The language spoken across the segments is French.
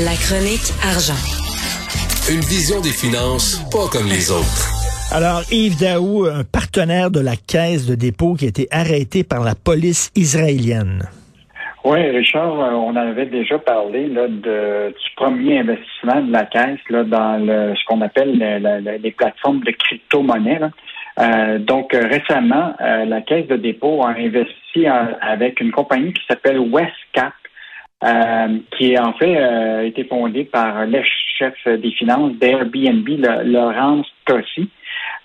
La chronique argent. Une vision des finances pas comme les autres. Alors, Yves Daou, un partenaire de la Caisse de dépôt qui a été arrêté par la police israélienne. Oui, Richard, euh, on avait déjà parlé là, de, du premier investissement de la Caisse là, dans le, ce qu'on appelle les plateformes de crypto-monnaie. Euh, donc, euh, récemment, la Caisse de dépôt a investi avec une compagnie qui s'appelle Westcap, euh, qui en fait euh, été fondée par le chef des finances d'Airbnb, Laurence Tossi.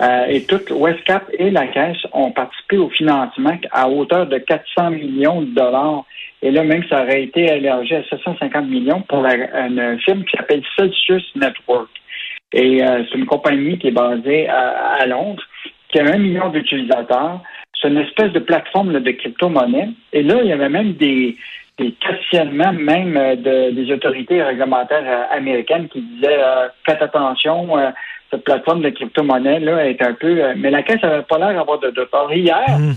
Euh, et toute Westcap et la Caisse ont participé au financement à hauteur de 400 millions de dollars. Et là, même, ça aurait été élargi à 750 millions pour la, firme qui s'appelle Celsius Network. Et euh, c'est une compagnie qui est basée à, Londres, qui a un million d'utilisateurs. C'est une espèce de plateforme de crypto-monnaie. Et là, il y avait même des, des questionnements même euh, de, des autorités réglementaires euh, américaines qui disaient euh, faites attention, cette plateforme de crypto-monnaie là est un peu. mais la caisse n'avait pas l'air d'avoir de, de Hier, mm.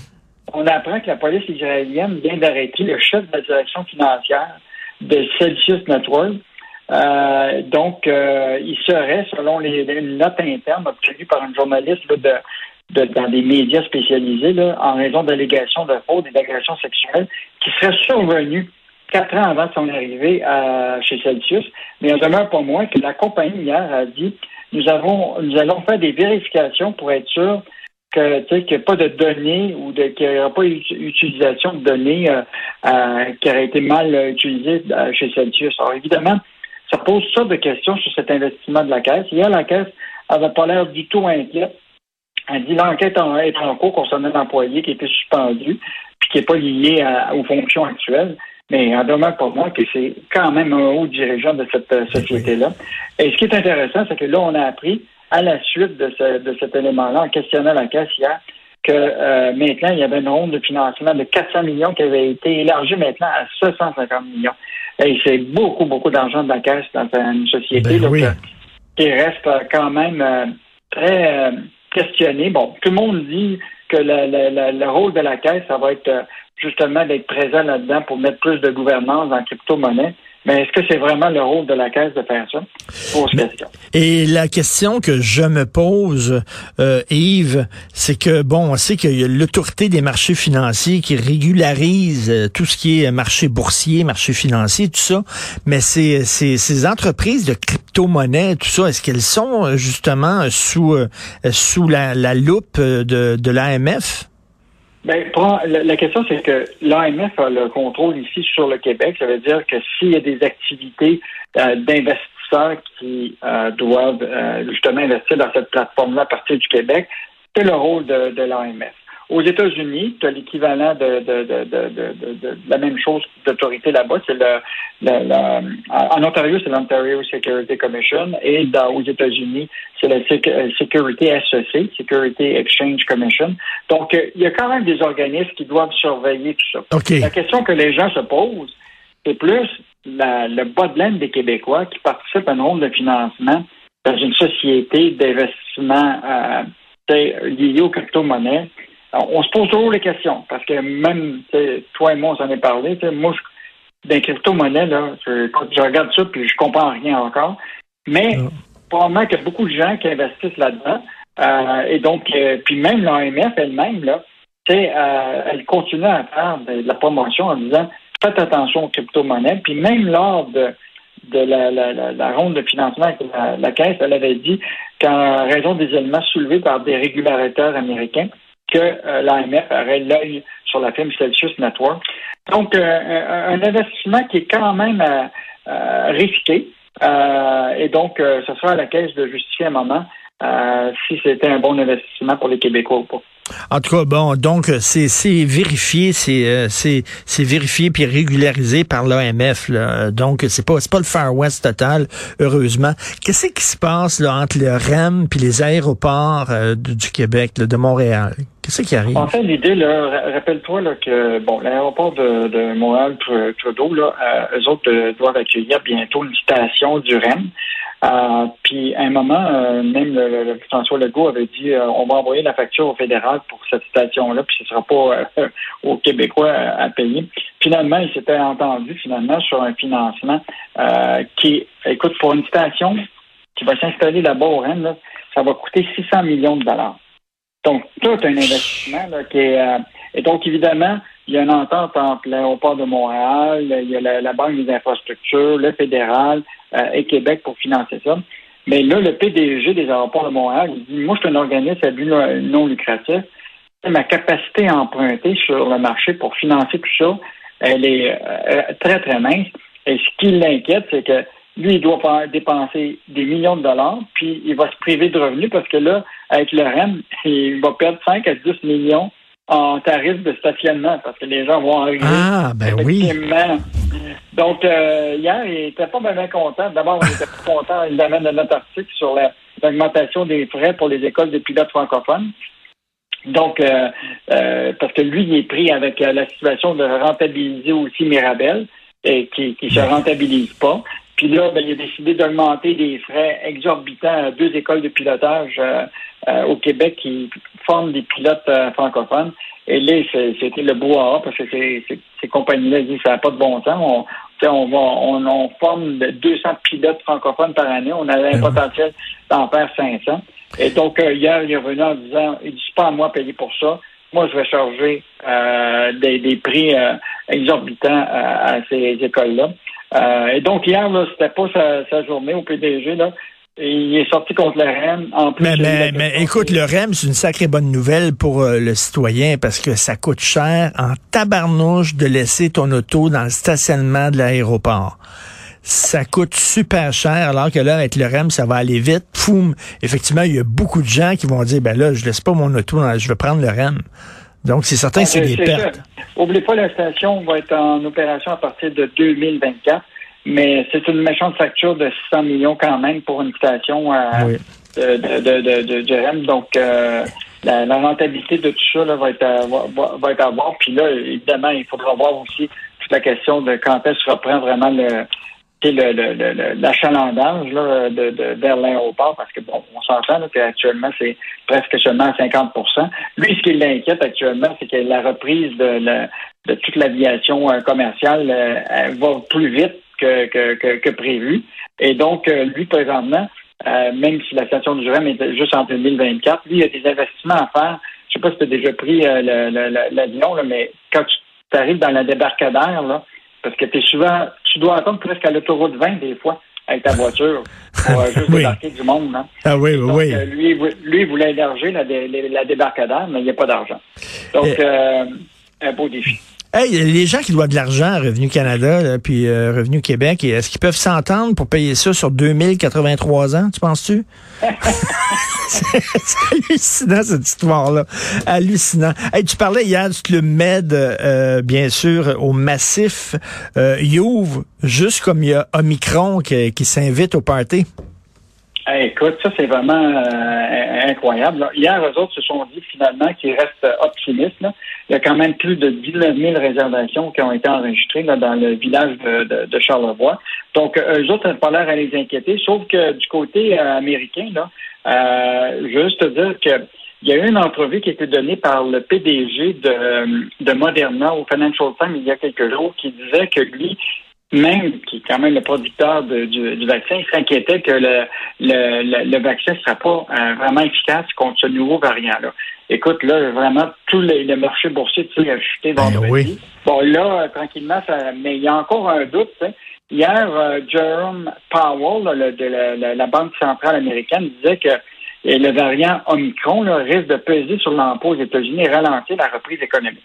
on apprend que la police israélienne vient d'arrêter le chef de la direction financière de Celsius Network. donc, il serait, selon les, notes internes obtenues par un journaliste de, dans des médias spécialisés là, en raison d'allégations de fraude et d'agressions sexuelles qui seraient survenues quatre ans avant son arrivée à, chez Celsius. Mais il demeure pas moins que la compagnie hier a dit nous avons nous allons faire des vérifications pour être sûr que qu'il n'y a pas de données ou qu'il n'y aura pas d'utilisation de données euh, euh, qui auraient été mal utilisées euh, chez Celsius. Alors évidemment, ça pose ça de questions sur cet investissement de la Caisse. Hier, la Caisse n'avait pas l'air du tout inquiète elle dit l'enquête est en cours concernant l'employé qui était suspendu puis qui n'est pas lié aux fonctions actuelles. Mais en demeure pour moi que c'est quand même un haut dirigeant de cette euh, société-là. Et ce qui est intéressant, c'est que là, on a appris à la suite de, cet élément-là, en questionnant la caisse hier, que euh, maintenant, il y avait une ronde de financement de 400 millions qui avait été élargie maintenant à 750 millions. Et c'est beaucoup, beaucoup d'argent de la caisse dans une société ben euh, qui reste quand même très questionner. Bon, tout le monde dit que le rôle de la Caisse, ça va être euh, justement d'être présent là-dedans pour mettre plus de gouvernance en crypto-monnaie. Mais est-ce que c'est vraiment le rôle de la Caisse de faire ça? Pose question. Et la question que je me pose, euh, Yves, c'est que, bon, on sait qu'il y a l'autorité des marchés financiers qui régularise euh, tout ce qui est marché boursier, marché financier, tout ça. Mais ces, ces, ces entreprises de crypto-monnaie, tout ça, est-ce qu'elles sont euh, justement sous, sous la, la loupe de, de l'AMF? Ben, la question, c'est que l'AMF a le contrôle ici sur le Québec. Ça veut dire que s'il y a des activités euh, d'investisseurs qui euh, doivent euh, justement investir dans cette plateforme-là à partir du Québec, c'est le rôle de, de l'AMF. Aux États-Unis, tu as l'équivalent de, de, de, de, la même chose d'autorité là-bas. C'est le, le, en Ontario, c'est l'Ontario Security Commission et dans, aux États-Unis, c'est la euh, Security SEC, Security Exchange Commission. Donc, euh, il y a quand même des organismes qui doivent surveiller tout ça. La question que les gens se posent, c'est plus la, le bas de laine des Québécois qui participent à un rôle de financement dans une société d'investissement euh, liée aux crypto-monnaies on se pose toujours les questions parce que même toi et moi, on s'en est parlé. Moi, je, des crypto-monnaies, là, je, je, regarde ça puis je comprends rien encore. Mais ah. probablement qu'il y a beaucoup de gens qui investissent là-dedans. Euh, et donc, euh, puis même l'AMF elle-même, là, euh, elle continue à faire de, la promotion en disant faites attention aux crypto-monnaies. Puis même lors de, de la, la, la, ronde de financement avec la, la Caisse, elle avait dit qu'en raison des éléments soulevés par des régulateurs américains, que euh, l'AMF aurait l'œil sur la firme Celsius Network. Donc, euh, un investissement qui est quand même euh, risqué. et donc, ce sera à la caisse de justifier un moment si c'était un bon investissement pour les Québécois ou pas. En tout cas, bon, donc c'est vérifié, c'est c'est vérifié puis régularisé par l'AMF. Donc c'est pas c'est pas le Far West total, heureusement. Qu'est-ce qui se passe là entre le REM puis les aéroports du Québec, de Montréal? Qu'est-ce qui arrive? En fait, l'idée, là, rappelle-toi là, que bon, l'aéroport de, de Montréal Trudeau, là, euh, eux autres euh, doivent accueillir bientôt une station du REM. Euh, puis à un moment, même le, François Legault avait dit on va envoyer la facture au fédéral pour cette station-là, puis ce ne sera pas euh, aux Québécois à, payer. Finalement, il s'était entendu finalement sur un financement euh, qui, écoute, pour une station qui va s'installer là-bas au Rennes, ça va coûter 600 millions de dollars. Donc, tout un investissement qui est... Euh, et donc, évidemment, il y a une entente entre l'aéroport de Montréal, il y a la, Banque des infrastructures, le fédéral et Québec pour financer ça. Mais là, le PDG des aéroports de Montréal, il dit, moi, je suis un organisme à but non lucratif. Ma capacité à emprunter sur le marché pour financer tout ça, elle est euh, très, très mince. Et ce qui l'inquiète, c'est que lui, il doit dépenser des millions de dollars, puis il va se priver de revenus parce que là, avec le REM, il va perdre 5 à 10 millions en tarif de stationnement parce que les gens vont arriver. Ah, ben oui. Donc, euh, hier, il était pas bien content. D'abord, on était pas content, évidemment, de notre article sur l'augmentation des frais pour les écoles de pilotes francophones. Donc, euh, euh, parce que lui, il est pris avec la situation de rentabiliser aussi Mirabel, et qui ne se rentabilise pas. Puis là, ben, il a décidé d'augmenter des frais exorbitants à deux écoles de pilotage au Québec qui forment des pilotes francophones. Et là, c'était le brouhaha parce que ces, compagnies-là disent que ça n'a pas de bon sens. On, on, on, forme 200 pilotes francophones par année. On a un ben potentiel d'en faire 500. Et donc, euh, hier, il est revenu en disant, il dit, pas à moi payer pour ça. Moi, je vais charger euh, des, prix euh, exorbitants à, ces écoles-là. Et donc, hier, là, c'était pas sa, sa, journée au PDG. Là il est sorti contre le REM. En plus, mais, mais, écoute, le REM, c'est une sacrée bonne nouvelle pour euh, le citoyen parce que ça coûte cher en tabarnouche de laisser ton auto dans le stationnement de l'aéroport. Ça coûte super cher, alors que là, avec le REM, ça va aller vite. Poum! Effectivement, il y a beaucoup de gens qui vont dire, ben là, je laisse pas mon auto, je vais prendre le REM. Donc, c'est certain que c'est des pertes. N'oubliez pas, la station va être en opération à partir de 2024. Mais c'est une méchante facture de 600 millions quand même pour une station euh, de, de, de, de, REM. Donc, euh, la, rentabilité de tout ça là, va, être à, va, être à voir. Puis là, évidemment, il faudra voir aussi toute la question de quand est-ce que reprend vraiment le l'achalandage le, de, de, vers l'aéroport, parce que bon, on s'entend qu'actuellement, c'est presque seulement 50% Lui, ce qui l'inquiète actuellement, c'est que la reprise de, de toute l'aviation euh, commerciale va plus vite que, que, prévu. Et donc, euh, lui, présentement, euh, même si la station du Jurem est juste en 2024, lui, il y a des investissements à faire. Je sais pas si tu as déjà pris euh, l'avion, mais quand tu arrives dans la débarcadère, là, parce que es souvent, tu dois attendre presque à l'autoroute 20 des fois avec ta voiture pour juste débarquer du monde. Hein. Ah oui, oui, oui. lui, lui, il voulait élargir la, la débarcadère, mais il n'y a pas d'argent. Donc, un beau défi. Hey, les gens qui doivent de l'argent à Revenu Canada, puis euh, Revenu Québec, est-ce qu'ils peuvent s'entendre pour payer ça sur 2083 ans, tu penses-tu? c'est hallucinant, cette histoire-là. Hallucinant. Hey, tu parlais hier du Club Med, euh, bien sûr, au massif. Euh, il ouvre juste comme il y a Omicron qui, qui s'invite au party. Écoute, ça, c'est vraiment euh, incroyable. Hier, eux autres se sont dit finalement qu'ils restent optimistes. Il y a quand même plus de 19 000 réservations qui ont été enregistrées dans le village de, Charlevoix. Donc, eux autres, n'a pas l'air à les inquiéter, sauf que du côté euh, américain, là, euh, juste dire que il y a eu une entrevue qui a été donnée par le PDG de, de Moderna au Financial Times il y a quelques jours qui disait que lui, même qui est quand même le producteur du, vaccin, s'inquiétait que le, le, vaccin ne sera pas euh, vraiment efficace contre ce nouveau variant-là. Écoute, là, vraiment, tous les, le marché boursier a chuté dans ben oui. Bon, là, euh, tranquillement, ça, mais il y a encore un doute. Hier, euh, Jerome Powell de la, Banque centrale américaine disait que le variant Omicron risque de peser sur l'emploi aux États-Unis et ralentir la reprise économique.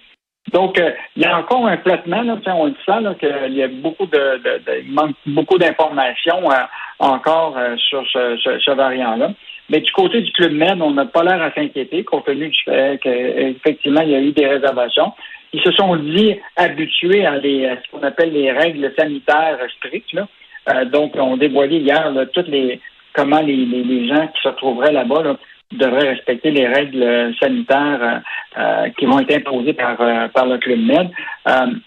Donc, euh, il y a encore un flottement, là, on le sent, qu'il y a beaucoup de, il manque beaucoup d'informations euh, encore euh, sur ce, variant-là. Mais du côté du Club Med, on n'a pas l'air à s'inquiéter, compte tenu du fait qu'effectivement, il y a eu des réservations. Ils se sont dit habitués à, ce qu'on appelle les règles sanitaires strictes. Là. donc, on dévoilé hier toutes les comment les, les, gens qui se retrouveraient là-bas là, devraient respecter les règles sanitaires euh, euh, qui vont être imposées par, euh, par le Club Med.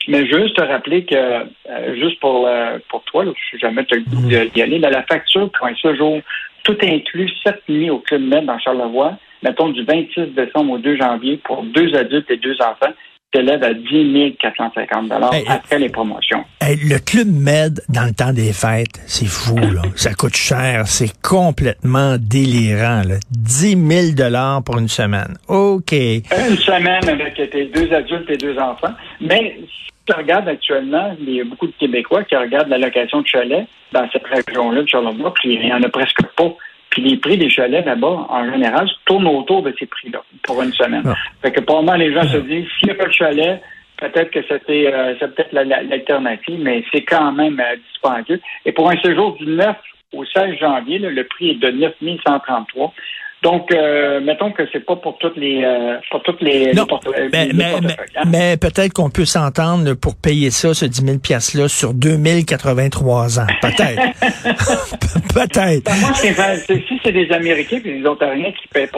mais juste te rappeler que, juste pour, pour toi, là, je jamais te mm-hmm. d'y aller, la facture pour un séjour tout inclus, sept nuits au Club Med dans Charlevoix, mettons du 26 décembre au 2 janvier pour deux adultes et deux enfants, s'élève à 10 450 après les promotions. le Club Med, dans le temps des fêtes, c'est fou, là. ça coûte cher. C'est complètement délirant. Là. 10 000 pour une semaine. OK. Une semaine avec tes deux adultes et deux enfants. Mais si tu regardes actuellement, il y a beaucoup de Québécois qui regardent la location de chalet dans cette région-là de Charlevoix, puis il n'y en a presque pas. Puis les prix des chalets là-bas, en général, tournent autour de ces prix-là pour une semaine. Ah. Fait que probablement les gens se disent, s'il n'y a pas de chalet, peut-être que c'était euh, c'est peut-être l'alternative, mais c'est quand même euh, dispendieux. Et pour un séjour du 9 au 16 janvier, le prix est de 9 133. Donc, euh, mettons que c'est pas pour toutes les euh, pour toutes les, non, mais, mais, hein? mais, peut-être qu'on peut s'entendre pour payer ça, ce 10 000 pièces là sur 2083 ans. Peut-être. peut-être. Ben, si c'est des Américains et des Ontariens qui paient pour